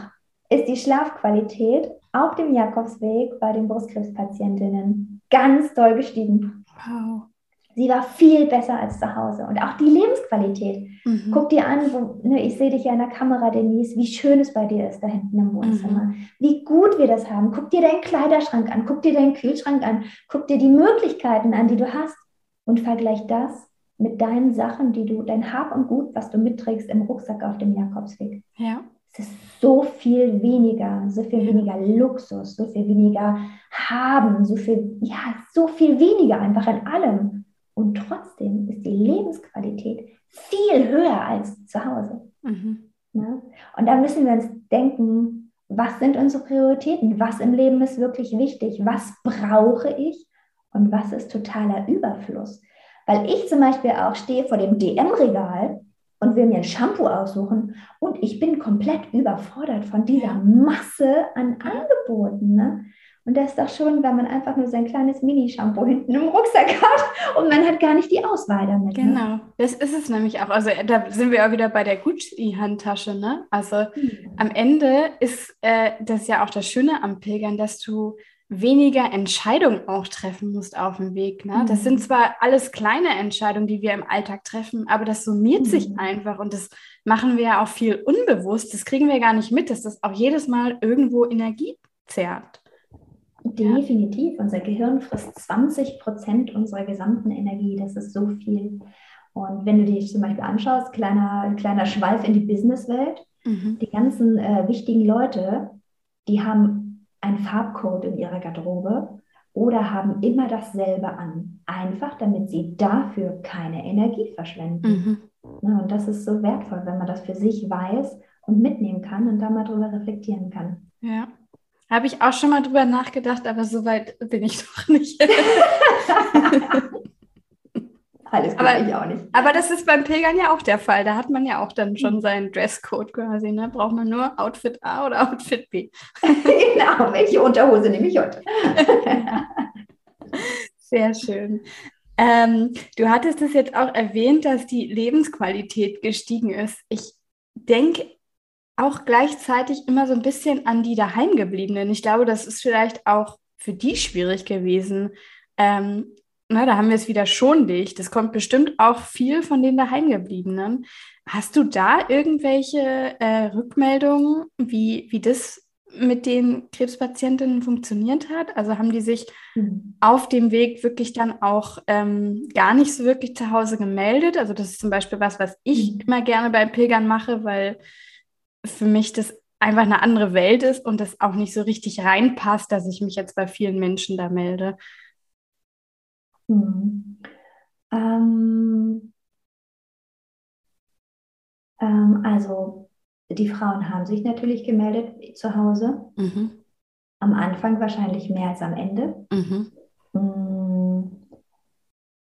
ist die Schlafqualität auf dem Jakobsweg bei den Brustkrebspatientinnen ganz doll gestiegen. Wow. Sie war viel besser als zu Hause. Und auch die Lebensqualität. Mhm. Guck dir an, wo, ne, ich sehe dich ja in der Kamera, Denise, wie schön es bei dir ist da hinten im Wohnzimmer. Mhm. Wie gut wir das haben. Guck dir deinen Kleiderschrank an, guck dir deinen Kühlschrank an, guck dir die Möglichkeiten an, die du hast. Und vergleich das mit deinen Sachen, die du, dein Hab und Gut, was du mitträgst im Rucksack auf dem Jakobsweg. Ja. Es ist so viel weniger, so viel weniger Luxus, so viel weniger haben, so viel, ja, so viel weniger einfach an allem. Und trotzdem ist die Lebensqualität viel höher als zu Hause. Mhm. Ja? Und da müssen wir uns denken, was sind unsere Prioritäten? Was im Leben ist wirklich wichtig? Was brauche ich? Und was ist totaler Überfluss? Weil ich zum Beispiel auch stehe vor dem DM-Regal und will mir ein Shampoo aussuchen und ich bin komplett überfordert von dieser Masse an Angeboten. Ne? Und das ist doch schon, wenn man einfach nur sein kleines Mini-Shampoo hinten im Rucksack hat und man hat gar nicht die Auswahl damit. Ne? Genau, ne? das ist es nämlich auch. Also da sind wir auch wieder bei der Gucci-Handtasche. Ne? Also mhm. am Ende ist äh, das ja auch das Schöne am Pilgern, dass du weniger Entscheidungen auch treffen musst auf dem Weg. Ne? Mhm. Das sind zwar alles kleine Entscheidungen, die wir im Alltag treffen, aber das summiert mhm. sich einfach und das machen wir ja auch viel unbewusst. Das kriegen wir gar nicht mit, dass das auch jedes Mal irgendwo Energie zerrt. Definitiv. Ja. Unser Gehirn frisst 20 Prozent unserer gesamten Energie. Das ist so viel. Und wenn du dich zum Beispiel anschaust, kleiner, kleiner Schweif in die Businesswelt, mhm. die ganzen äh, wichtigen Leute, die haben einen Farbcode in ihrer Garderobe oder haben immer dasselbe an. Einfach, damit sie dafür keine Energie verschwenden. Mhm. Ja, und das ist so wertvoll, wenn man das für sich weiß und mitnehmen kann und da mal drüber reflektieren kann. Ja. Habe ich auch schon mal drüber nachgedacht, aber so weit bin ich doch nicht. Alles gut, aber, ich auch nicht. Aber das ist beim Pilgern ja auch der Fall. Da hat man ja auch dann schon mhm. seinen Dresscode quasi. Ne? Braucht man nur Outfit A oder Outfit B. genau, welche Unterhose nehme ich heute? Sehr schön. Ähm, du hattest es jetzt auch erwähnt, dass die Lebensqualität gestiegen ist. Ich denke auch gleichzeitig immer so ein bisschen an die Daheimgebliebenen. Ich glaube, das ist vielleicht auch für die schwierig gewesen. Ähm, na, da haben wir es wieder schonlich. Das kommt bestimmt auch viel von den Daheimgebliebenen. Hast du da irgendwelche äh, Rückmeldungen, wie, wie das mit den Krebspatientinnen funktioniert hat? Also haben die sich mhm. auf dem Weg wirklich dann auch ähm, gar nicht so wirklich zu Hause gemeldet? Also das ist zum Beispiel was, was ich mhm. immer gerne bei Pilgern mache, weil für mich das einfach eine andere Welt ist und das auch nicht so richtig reinpasst, dass ich mich jetzt bei vielen Menschen da melde. Hm. Ähm, ähm, also die Frauen haben sich natürlich gemeldet zu Hause. Mhm. Am Anfang wahrscheinlich mehr als am Ende. Mhm. Hm.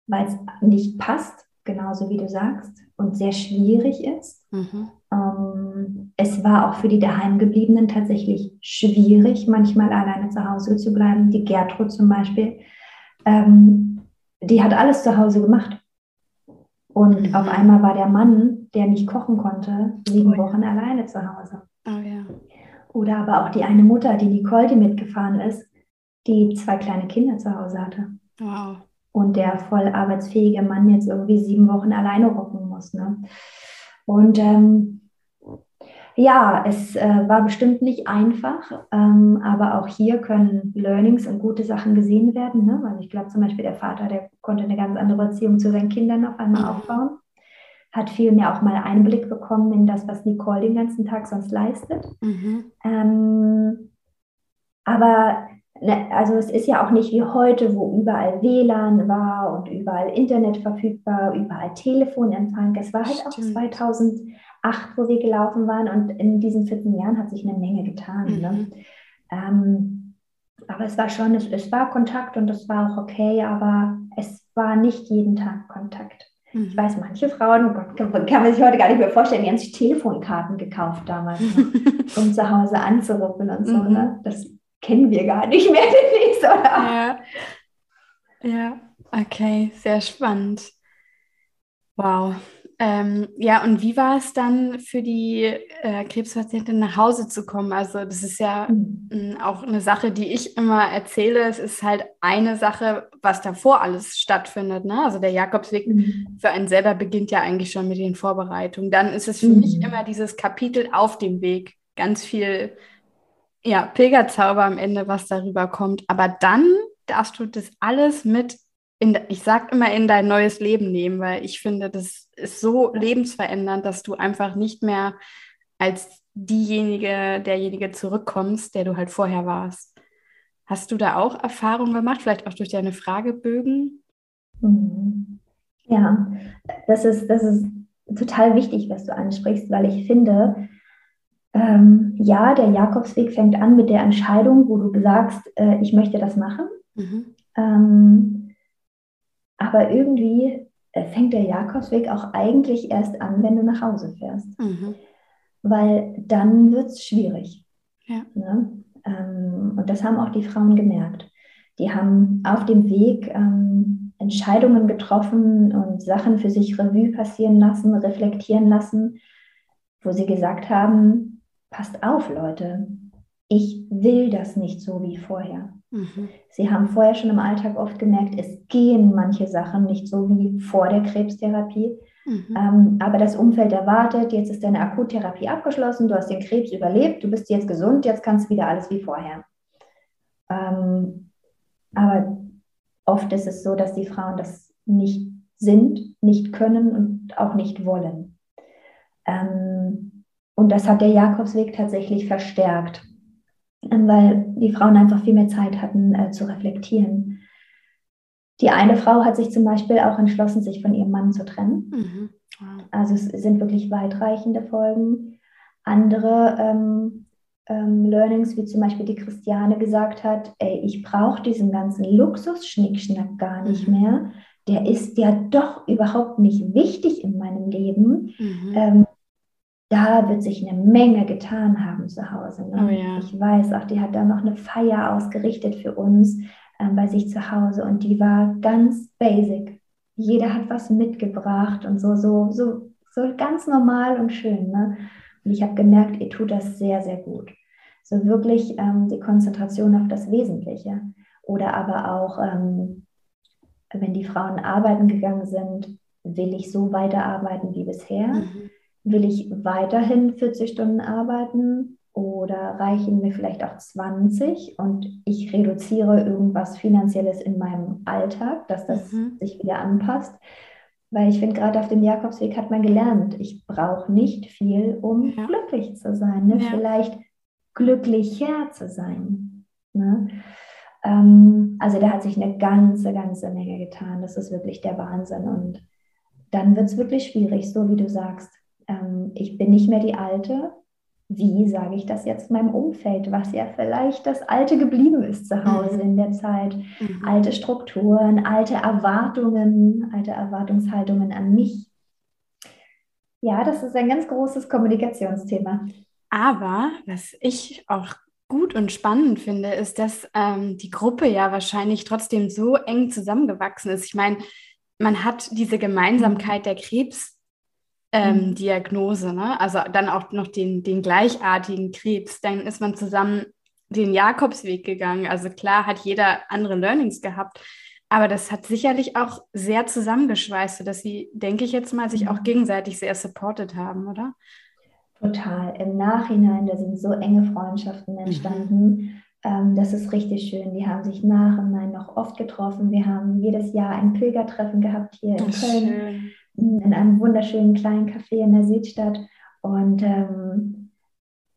Weil es nicht passt, genauso wie du sagst, und sehr schwierig ist. Mhm. Ähm, es war auch für die Daheimgebliebenen tatsächlich schwierig, manchmal alleine zu Hause zu bleiben. Die Gertrud zum Beispiel, ähm, die hat alles zu Hause gemacht. Und mhm. auf einmal war der Mann, der nicht kochen konnte, sieben oh, Wochen ja. alleine zu Hause. Oh, ja. Oder aber auch die eine Mutter, die Nicole, die mitgefahren ist, die zwei kleine Kinder zu Hause hatte. Wow. Und der voll arbeitsfähige Mann jetzt irgendwie sieben Wochen alleine rocken muss. Ne? Und ähm, ja, es äh, war bestimmt nicht einfach, ähm, aber auch hier können Learnings und gute Sachen gesehen werden. Ne? Weil ich glaube zum Beispiel der Vater, der konnte eine ganz andere Beziehung zu seinen Kindern auf einmal aufbauen, hat viel mehr auch mal Einblick bekommen in das, was Nicole den ganzen Tag sonst leistet. Mhm. Ähm, aber ne, also es ist ja auch nicht wie heute, wo überall WLAN war und überall Internet verfügbar, überall Telefonempfang. Es war halt Stimmt. auch 2000 acht, wo wir gelaufen waren. Und in diesen 14 Jahren hat sich eine Menge getan. Ne? Mhm. Ne? Ähm, aber es war schon, es, es war Kontakt und es war auch okay, aber es war nicht jeden Tag Kontakt. Mhm. Ich weiß, manche Frauen, Gott, kann, kann, man sich heute gar nicht mehr vorstellen, die haben sich Telefonkarten gekauft damals, ne? um zu Hause anzurufen und so. Mhm. Ne? Das kennen wir gar nicht mehr demnächst, oder? Ja. ja, okay, sehr spannend. Wow. Ähm, ja, und wie war es dann für die äh, Krebspatientin nach Hause zu kommen? Also das ist ja mhm. auch eine Sache, die ich immer erzähle. Es ist halt eine Sache, was davor alles stattfindet. Ne? Also der Jakobsweg mhm. für einen selber beginnt ja eigentlich schon mit den Vorbereitungen. Dann ist es für mhm. mich immer dieses Kapitel auf dem Weg. Ganz viel ja, Pilgerzauber am Ende, was darüber kommt. Aber dann darfst du das alles mit in, ich sag immer, in dein neues Leben nehmen, weil ich finde, das ist so lebensverändernd, dass du einfach nicht mehr als diejenige, derjenige zurückkommst, der du halt vorher warst. Hast du da auch Erfahrungen gemacht, vielleicht auch durch deine Fragebögen? Mhm. Ja, das ist, das ist total wichtig, was du ansprichst, weil ich finde, ähm, ja, der Jakobsweg fängt an mit der Entscheidung, wo du sagst, äh, ich möchte das machen. Mhm. Ähm, aber irgendwie äh, fängt der Jakobsweg auch eigentlich erst an, wenn du nach Hause fährst. Mhm. Weil dann wird es schwierig. Ja. Ne? Ähm, und das haben auch die Frauen gemerkt. Die haben auf dem Weg ähm, Entscheidungen getroffen und Sachen für sich Revue passieren lassen, reflektieren lassen, wo sie gesagt haben, passt auf, Leute, ich will das nicht so wie vorher. Mhm. Sie haben vorher schon im Alltag oft gemerkt, es gehen manche Sachen nicht so wie vor der Krebstherapie. Mhm. Ähm, aber das Umfeld erwartet, jetzt ist deine Akuttherapie abgeschlossen, du hast den Krebs überlebt, du bist jetzt gesund, jetzt kannst du wieder alles wie vorher. Ähm, aber oft ist es so, dass die Frauen das nicht sind, nicht können und auch nicht wollen. Ähm, und das hat der Jakobsweg tatsächlich verstärkt, weil die Frauen einfach viel mehr Zeit hatten äh, zu reflektieren. Die eine Frau hat sich zum Beispiel auch entschlossen, sich von ihrem Mann zu trennen. Mhm. Wow. Also es sind wirklich weitreichende Folgen. Andere ähm, ähm, Learnings, wie zum Beispiel die Christiane gesagt hat, ey, ich brauche diesen ganzen Luxus-Schnickschnack gar nicht mhm. mehr. Der ist ja doch überhaupt nicht wichtig in meinem Leben. Mhm. Ähm, da wird sich eine Menge getan haben zu Hause. Ne? Oh, ja. Ich weiß auch, die hat da noch eine Feier ausgerichtet für uns ähm, bei sich zu Hause und die war ganz basic. Jeder hat was mitgebracht und so, so, so, so ganz normal und schön. Ne? Und ich habe gemerkt, ihr tut das sehr, sehr gut. So wirklich ähm, die Konzentration auf das Wesentliche. Oder aber auch, ähm, wenn die Frauen arbeiten gegangen sind, will ich so weiterarbeiten wie bisher? Mhm. Will ich weiterhin 40 Stunden arbeiten oder reichen mir vielleicht auch 20 und ich reduziere irgendwas Finanzielles in meinem Alltag, dass das mhm. sich wieder anpasst? Weil ich finde, gerade auf dem Jakobsweg hat man gelernt, ich brauche nicht viel, um ja. glücklich zu sein. Ne? Ja. Vielleicht glücklicher zu sein. Ne? Ähm, also da hat sich eine ganze, ganze Menge getan. Das ist wirklich der Wahnsinn. Und dann wird es wirklich schwierig, so wie du sagst. Ähm, ich bin nicht mehr die Alte. Wie sage ich das jetzt meinem Umfeld, was ja vielleicht das Alte geblieben ist zu Hause mhm. in der Zeit? Mhm. Alte Strukturen, alte Erwartungen, alte Erwartungshaltungen an mich. Ja, das ist ein ganz großes Kommunikationsthema. Aber was ich auch gut und spannend finde, ist, dass ähm, die Gruppe ja wahrscheinlich trotzdem so eng zusammengewachsen ist. Ich meine, man hat diese Gemeinsamkeit der Krebsdiagnose, ähm, mhm. ne? also dann auch noch den, den gleichartigen Krebs. Dann ist man zusammen den Jakobsweg gegangen. Also klar hat jeder andere Learnings gehabt, aber das hat sicherlich auch sehr zusammengeschweißt, sodass sie, denke ich jetzt mal, sich auch mhm. gegenseitig sehr supportet haben, oder? Total. Im Nachhinein, da sind so enge Freundschaften mhm. entstanden. Mhm. Ähm, das ist richtig schön. Die haben sich nach und nach noch oft getroffen. Wir haben jedes Jahr ein Pilgertreffen gehabt hier in Ach, Köln, schön. In einem wunderschönen kleinen Café in der Südstadt. Und ähm,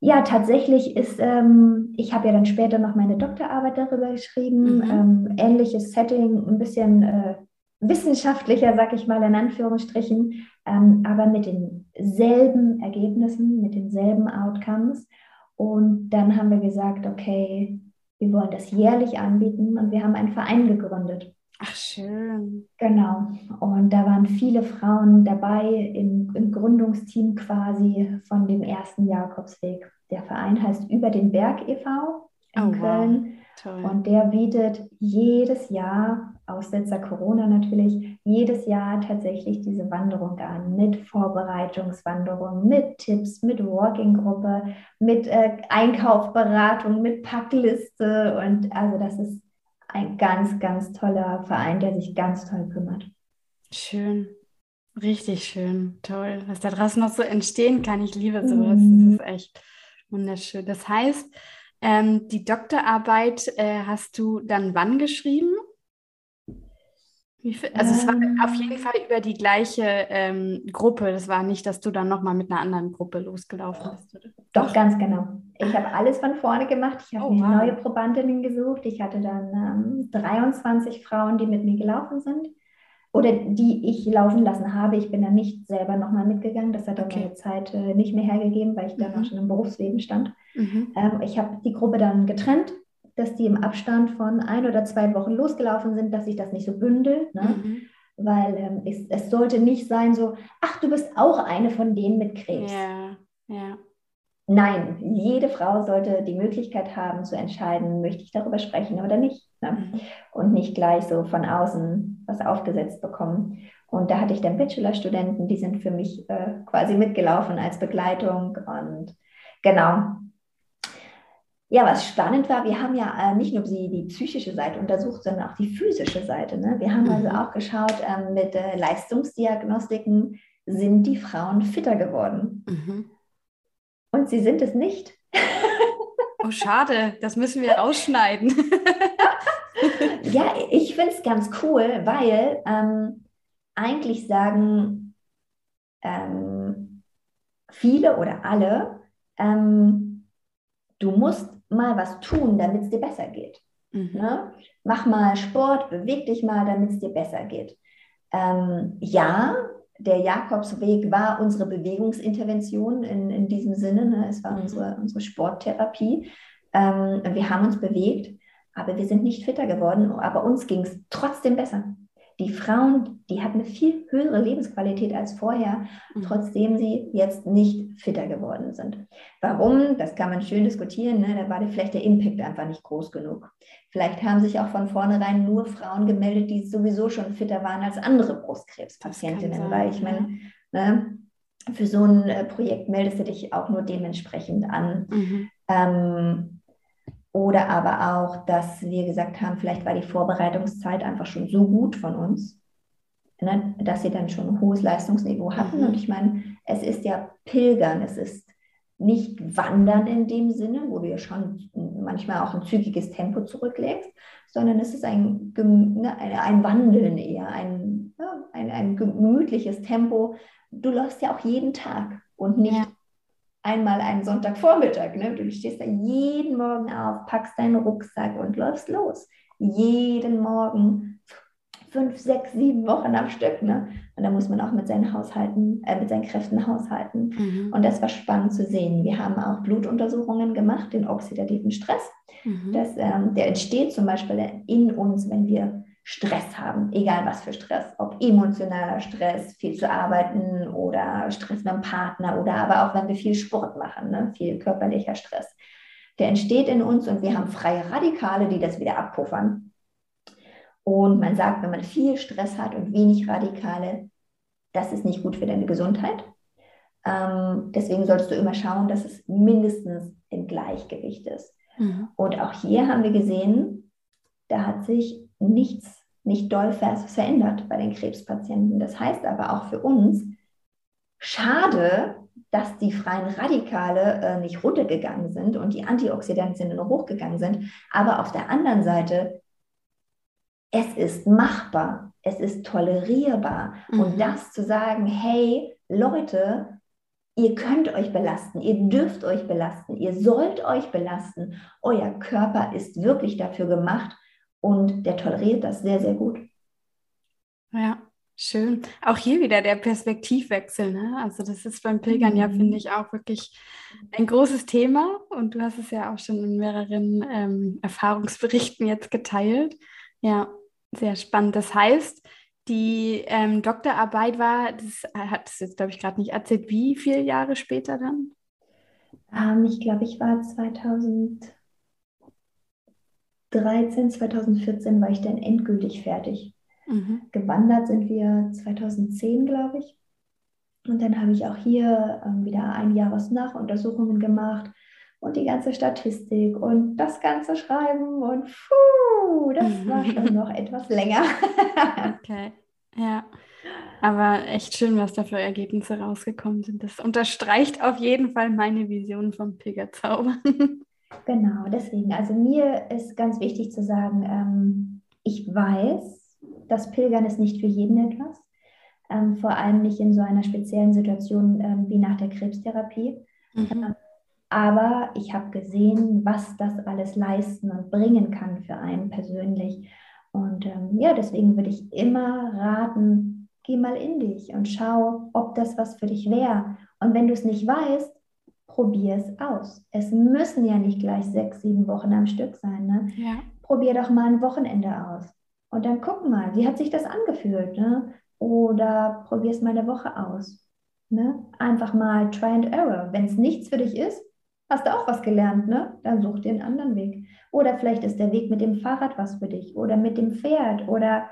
ja, tatsächlich ist, ähm, ich habe ja dann später noch meine Doktorarbeit darüber geschrieben, mhm. Ähm, ähnliches Setting, ein bisschen äh, wissenschaftlicher, sag ich mal in Anführungsstrichen, ähm, aber mit denselben Ergebnissen, mit denselben Outcomes. Und dann haben wir gesagt, okay, wir wollen das jährlich anbieten und wir haben einen Verein gegründet. Ach, schön. Genau. Und da waren viele Frauen dabei im, im Gründungsteam quasi von dem ersten Jakobsweg. Der Verein heißt Über den Berg e.V. in oh, Köln. Wow. Toll. Und der bietet jedes Jahr Aussetzer Corona natürlich, jedes Jahr tatsächlich diese Wanderung an, mit Vorbereitungswanderung, mit Tipps, mit Walking-Gruppe, mit äh, Einkaufberatung, mit Packliste. Und also das ist ein ganz, ganz toller Verein, der sich ganz toll kümmert. Schön. Richtig schön, toll. Was da draußen noch so entstehen kann, ich liebe sowas. Mhm. Das ist echt wunderschön. Das heißt, ähm, die Doktorarbeit äh, hast du dann wann geschrieben? Also es war ähm. auf jeden Fall über die gleiche ähm, Gruppe. Das war nicht, dass du dann nochmal mit einer anderen Gruppe losgelaufen bist, oder? Doch, ganz genau. Ich habe alles von vorne gemacht. Ich habe oh, mir wow. neue Probandinnen gesucht. Ich hatte dann ähm, 23 Frauen, die mit mir gelaufen sind oder die ich laufen lassen habe. Ich bin dann nicht selber nochmal mitgegangen. Das hat dann okay. meine Zeit äh, nicht mehr hergegeben, weil ich dann mhm. auch schon im Berufsleben stand. Mhm. Ähm, ich habe die Gruppe dann getrennt dass die im Abstand von ein oder zwei Wochen losgelaufen sind, dass sich das nicht so bündelt. Ne? Mhm. Weil ähm, es, es, sollte nicht sein so, ach, du bist auch eine von denen mit Krebs. Ja, ja. nein, jede Frau sollte die Möglichkeit haben zu entscheiden, möchte ich darüber sprechen oder nicht. Ne? Mhm. Und nicht gleich so von außen was aufgesetzt bekommen. Und da hatte ich dann Bachelorstudenten, die sind für mich äh, quasi mitgelaufen als Begleitung. Und genau. Ja, was spannend war, wir haben ja äh, nicht nur die, die, psychische Seite untersucht, sondern auch die physische Seite. Ne? Wir haben also mhm. also auch geschaut, äh, mit äh, Leistungsdiagnostiken sind die Frauen fitter geworden. Mhm. Und sie sind es nicht. Oh, schade, das müssen wir rausschneiden. ja, ich finde es ganz cool, weil ähm, eigentlich sagen ähm, viele oder alle, ähm, du musst mal was tun, damit es dir besser geht. Mhm. Ne? Mach mal Sport, beweg dich mal, damit es dir besser geht. Ähm, ja, der Jakobsweg war unsere Bewegungsintervention in, in diesem Sinne. Ne? Es war mhm. unsere, unsere Sporttherapie. Ähm, wir haben uns bewegt, aber wir sind nicht fitter geworden. Aber uns ging es trotzdem besser. Die Frauen, die hatten eine viel höhere Lebensqualität als vorher, mhm. trotzdem sie jetzt nicht fitter geworden sind. Warum? Das kann man schön diskutieren. Ne? Da war vielleicht der Impact einfach nicht groß genug. Vielleicht haben sich auch von vornherein nur Frauen gemeldet, die sowieso schon fitter waren als andere Brustkrebspatientinnen. Weil ich meine, ne, für so ein äh, Projekt meldest du dich auch nur dementsprechend an. Mhm. Ähm, oder aber auch, dass wir gesagt haben, vielleicht war die Vorbereitungszeit einfach schon so gut von uns, ne, dass sie dann schon ein hohes Leistungsniveau hatten. Mhm. Und ich meine, es ist ja Pilgern, es ist nicht Wandern in dem Sinne, wo du ja schon manchmal auch ein zügiges Tempo zurücklegst, sondern es ist ein, ne, ein Wandeln eher, ein, ja, ein, ein gemütliches Tempo. Du läufst ja auch jeden Tag und nicht ja einmal einen Sonntagvormittag. Ne? Du stehst da jeden Morgen auf, packst deinen Rucksack und läufst los. Jeden Morgen fünf, sechs, sieben Wochen am Stück. Ne? Und da muss man auch mit seinen Haushalten, äh, mit seinen Kräften haushalten. Mhm. Und das war spannend zu sehen. Wir haben auch Blutuntersuchungen gemacht, den oxidativen Stress. Mhm. Das, ähm, der entsteht zum Beispiel in uns, wenn wir Stress haben, egal was für Stress, ob emotionaler Stress, viel zu arbeiten oder Stress mit dem Partner oder aber auch wenn wir viel Sport machen, ne, viel körperlicher Stress. Der entsteht in uns und wir haben freie Radikale, die das wieder abpuffern. Und man sagt, wenn man viel Stress hat und wenig Radikale, das ist nicht gut für deine Gesundheit. Ähm, deswegen solltest du immer schauen, dass es mindestens im Gleichgewicht ist. Mhm. Und auch hier haben wir gesehen, da hat sich nichts, nicht doll verändert bei den Krebspatienten. Das heißt aber auch für uns, schade, dass die freien Radikale äh, nicht runtergegangen sind und die Antioxidantien nur hochgegangen sind. Aber auf der anderen Seite, es ist machbar, es ist tolerierbar. Mhm. Und das zu sagen, hey Leute, ihr könnt euch belasten, ihr dürft euch belasten, ihr sollt euch belasten. Euer Körper ist wirklich dafür gemacht, und der toleriert das sehr, sehr gut. Ja, schön. Auch hier wieder der Perspektivwechsel. Ne? Also das ist beim Pilgern mhm. ja, finde ich, auch wirklich ein großes Thema. Und du hast es ja auch schon in mehreren ähm, Erfahrungsberichten jetzt geteilt. Ja, sehr spannend. Das heißt, die ähm, Doktorarbeit war, das hat es jetzt, glaube ich, gerade nicht erzählt, wie viele Jahre später dann? Ähm, ich glaube, ich war 2000. 2013, 2014 war ich dann endgültig fertig. Mhm. Gewandert sind wir 2010, glaube ich. Und dann habe ich auch hier ähm, wieder ein Jahresnachuntersuchungen gemacht und die ganze Statistik und das ganze Schreiben und puh, das war schon noch etwas länger. okay, ja. Aber echt schön, was da für Ergebnisse rausgekommen sind. Das unterstreicht auf jeden Fall meine Vision vom Pilgerzauber. Genau, deswegen. Also mir ist ganz wichtig zu sagen, ähm, ich weiß, das Pilgern ist nicht für jeden etwas. Ähm, vor allem nicht in so einer speziellen Situation ähm, wie nach der Krebstherapie. Mhm. Ähm, aber ich habe gesehen, was das alles leisten und bringen kann für einen persönlich. Und ähm, ja, deswegen würde ich immer raten, geh mal in dich und schau, ob das was für dich wäre. Und wenn du es nicht weißt, probier es aus. Es müssen ja nicht gleich sechs, sieben Wochen am Stück sein. Ne? Ja. Probier doch mal ein Wochenende aus. Und dann guck mal, wie hat sich das angefühlt? Ne? Oder probier es mal eine Woche aus. Ne? Einfach mal Try and Error. Wenn es nichts für dich ist, Hast du auch was gelernt, ne? Dann such dir einen anderen Weg. Oder vielleicht ist der Weg mit dem Fahrrad was für dich oder mit dem Pferd oder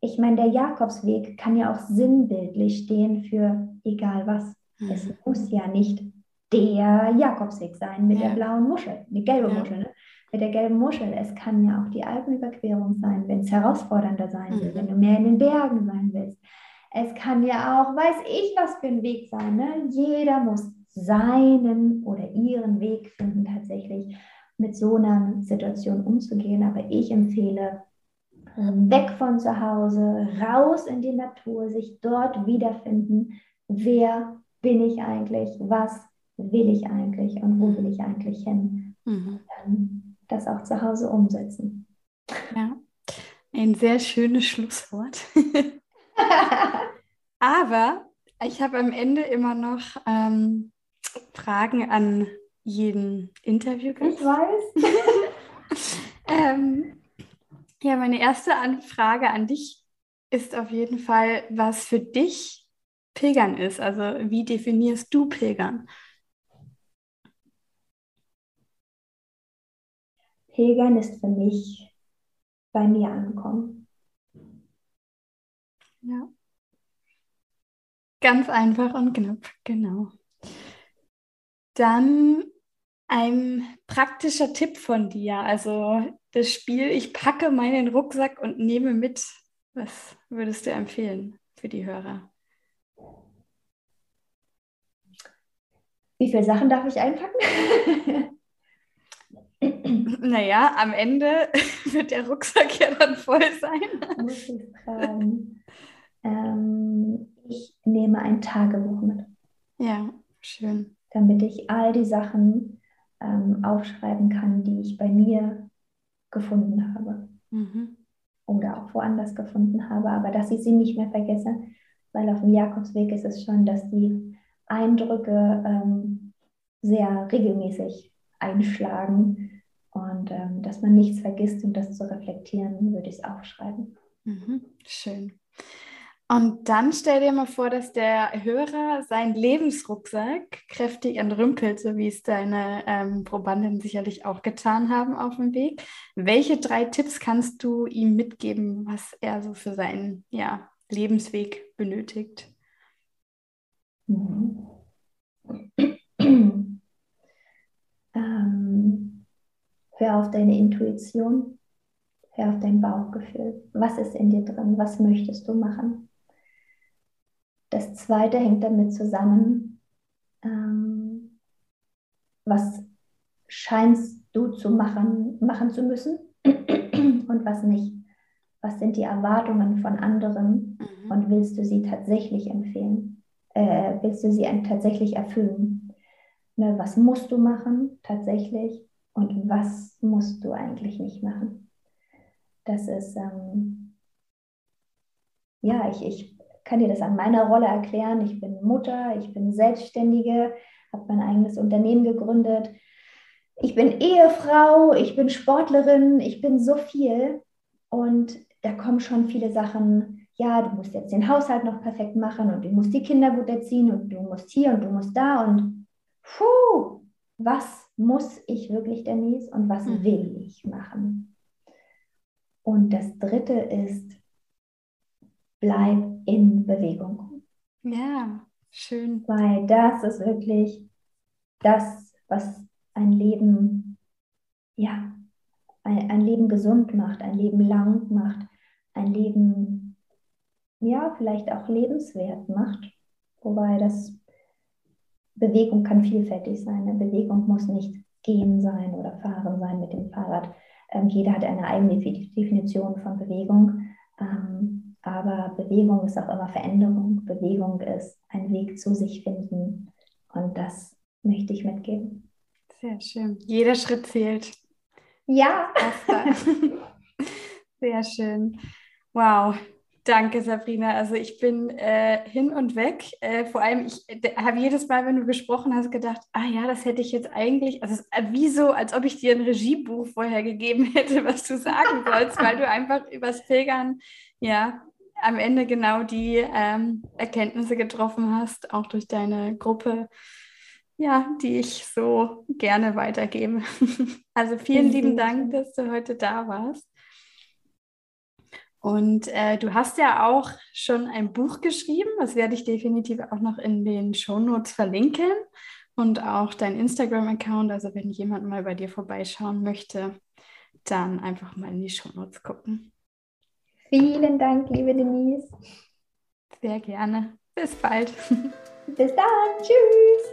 ich meine, der Jakobsweg kann ja auch sinnbildlich stehen für egal was. Mhm. Es muss ja nicht der Jakobsweg sein mit ja. der blauen Muschel, die gelbe ja. Muschel. Ne? Mit der gelben Muschel. Es kann ja auch die Alpenüberquerung sein, wenn es herausfordernder sein will, mhm. wenn du mehr in den Bergen sein willst. Es kann ja auch, weiß ich, was für ein Weg sein. Ne? Jeder muss seinen oder ihren Weg finden, tatsächlich mit so einer Situation umzugehen. Aber ich empfehle, ähm, weg von zu Hause, raus in die Natur, sich dort wiederfinden. Wer bin ich eigentlich? Was will ich eigentlich? Und wo will ich eigentlich hin? Mhm. Das auch zu Hause umsetzen. Ja, ein sehr schönes Schlusswort. Aber ich habe am Ende immer noch ähm, Fragen an jeden Interviewgast. Ich weiß. ähm, ja, meine erste Frage an dich ist auf jeden Fall, was für dich Pilgern ist. Also wie definierst du Pilgern? Pilgern ist für mich bei mir ankommen. Ja. Ganz einfach und knapp, genau. Dann ein praktischer Tipp von dir. Also das Spiel, ich packe meinen Rucksack und nehme mit. Was würdest du empfehlen für die Hörer? Wie viele Sachen darf ich einpacken? naja, am Ende wird der Rucksack ja dann voll sein. Muss ich tragen. Ähm, ich nehme ein Tagebuch mit. Ja, schön. Damit ich all die Sachen ähm, aufschreiben kann, die ich bei mir gefunden habe. Mhm. Oder auch woanders gefunden habe, aber dass ich sie nicht mehr vergesse, weil auf dem Jakobsweg ist es schon, dass die Eindrücke ähm, sehr regelmäßig einschlagen und ähm, dass man nichts vergisst und das zu reflektieren, würde ich es aufschreiben. Mhm. Schön. Und dann stell dir mal vor, dass der Hörer seinen Lebensrucksack kräftig entrümpelt, so wie es deine ähm, Probanden sicherlich auch getan haben auf dem Weg. Welche drei Tipps kannst du ihm mitgeben, was er so für seinen ja, Lebensweg benötigt? Mhm. ähm, hör auf deine Intuition, hör auf dein Bauchgefühl. Was ist in dir drin? Was möchtest du machen? Das zweite hängt damit zusammen, ähm, was scheinst du zu machen, machen zu müssen und was nicht. Was sind die Erwartungen von anderen mhm. und willst du sie tatsächlich empfehlen? Äh, willst du sie tatsächlich erfüllen? Ne, was musst du machen tatsächlich und was musst du eigentlich nicht machen? Das ist, ähm, ja, ich, ich kann dir das an meiner Rolle erklären. Ich bin Mutter, ich bin Selbstständige, habe mein eigenes Unternehmen gegründet. Ich bin Ehefrau, ich bin Sportlerin, ich bin so viel. Und da kommen schon viele Sachen, ja, du musst jetzt den Haushalt noch perfekt machen und du musst die Kinder gut erziehen und du musst hier und du musst da und puh, was muss ich wirklich, Denise, und was mhm. will ich machen? Und das Dritte ist, bleib in Bewegung. Ja, schön. Weil das ist wirklich das, was ein Leben, ja, ein, ein Leben gesund macht, ein Leben lang macht, ein Leben, ja, vielleicht auch lebenswert macht. Wobei das Bewegung kann vielfältig sein. Eine Bewegung muss nicht gehen sein oder fahren sein mit dem Fahrrad. Ähm, jeder hat eine eigene Definition von Bewegung. Ähm, aber Bewegung ist auch immer Veränderung. Bewegung ist ein Weg zu sich finden. Und das möchte ich mitgeben. Sehr schön. Jeder Schritt zählt. Ja. Sehr schön. Wow. Danke, Sabrina. Also ich bin äh, hin und weg. Äh, vor allem, ich habe jedes Mal, wenn du gesprochen hast, gedacht, ah ja, das hätte ich jetzt eigentlich, also es ist wie so, als ob ich dir ein Regiebuch vorher gegeben hätte, was du sagen sollst, weil du einfach übers Pilgern, ja, am Ende genau die ähm, Erkenntnisse getroffen hast, auch durch deine Gruppe. ja, die ich so gerne weitergebe. Also vielen lieben Dank, dass du heute da warst. Und äh, du hast ja auch schon ein Buch geschrieben, das werde ich definitiv auch noch in den Shownotes verlinken und auch dein Instagram-Account. Also wenn jemand mal bei dir vorbeischauen möchte, dann einfach mal in die Shownotes gucken. Vielen Dank, liebe Denise. Sehr gerne. Bis bald. Bis dann. Tschüss.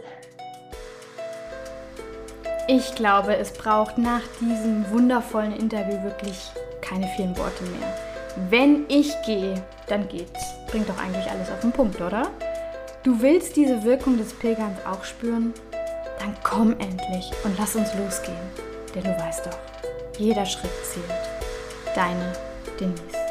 Ich glaube, es braucht nach diesem wundervollen Interview wirklich keine vielen Worte mehr. Wenn ich gehe, dann geht's. Bringt doch eigentlich alles auf den Punkt, oder? Du willst diese Wirkung des Pilgerns auch spüren? Dann komm endlich und lass uns losgehen. Denn du weißt doch, jeder Schritt zählt. Deine Denise.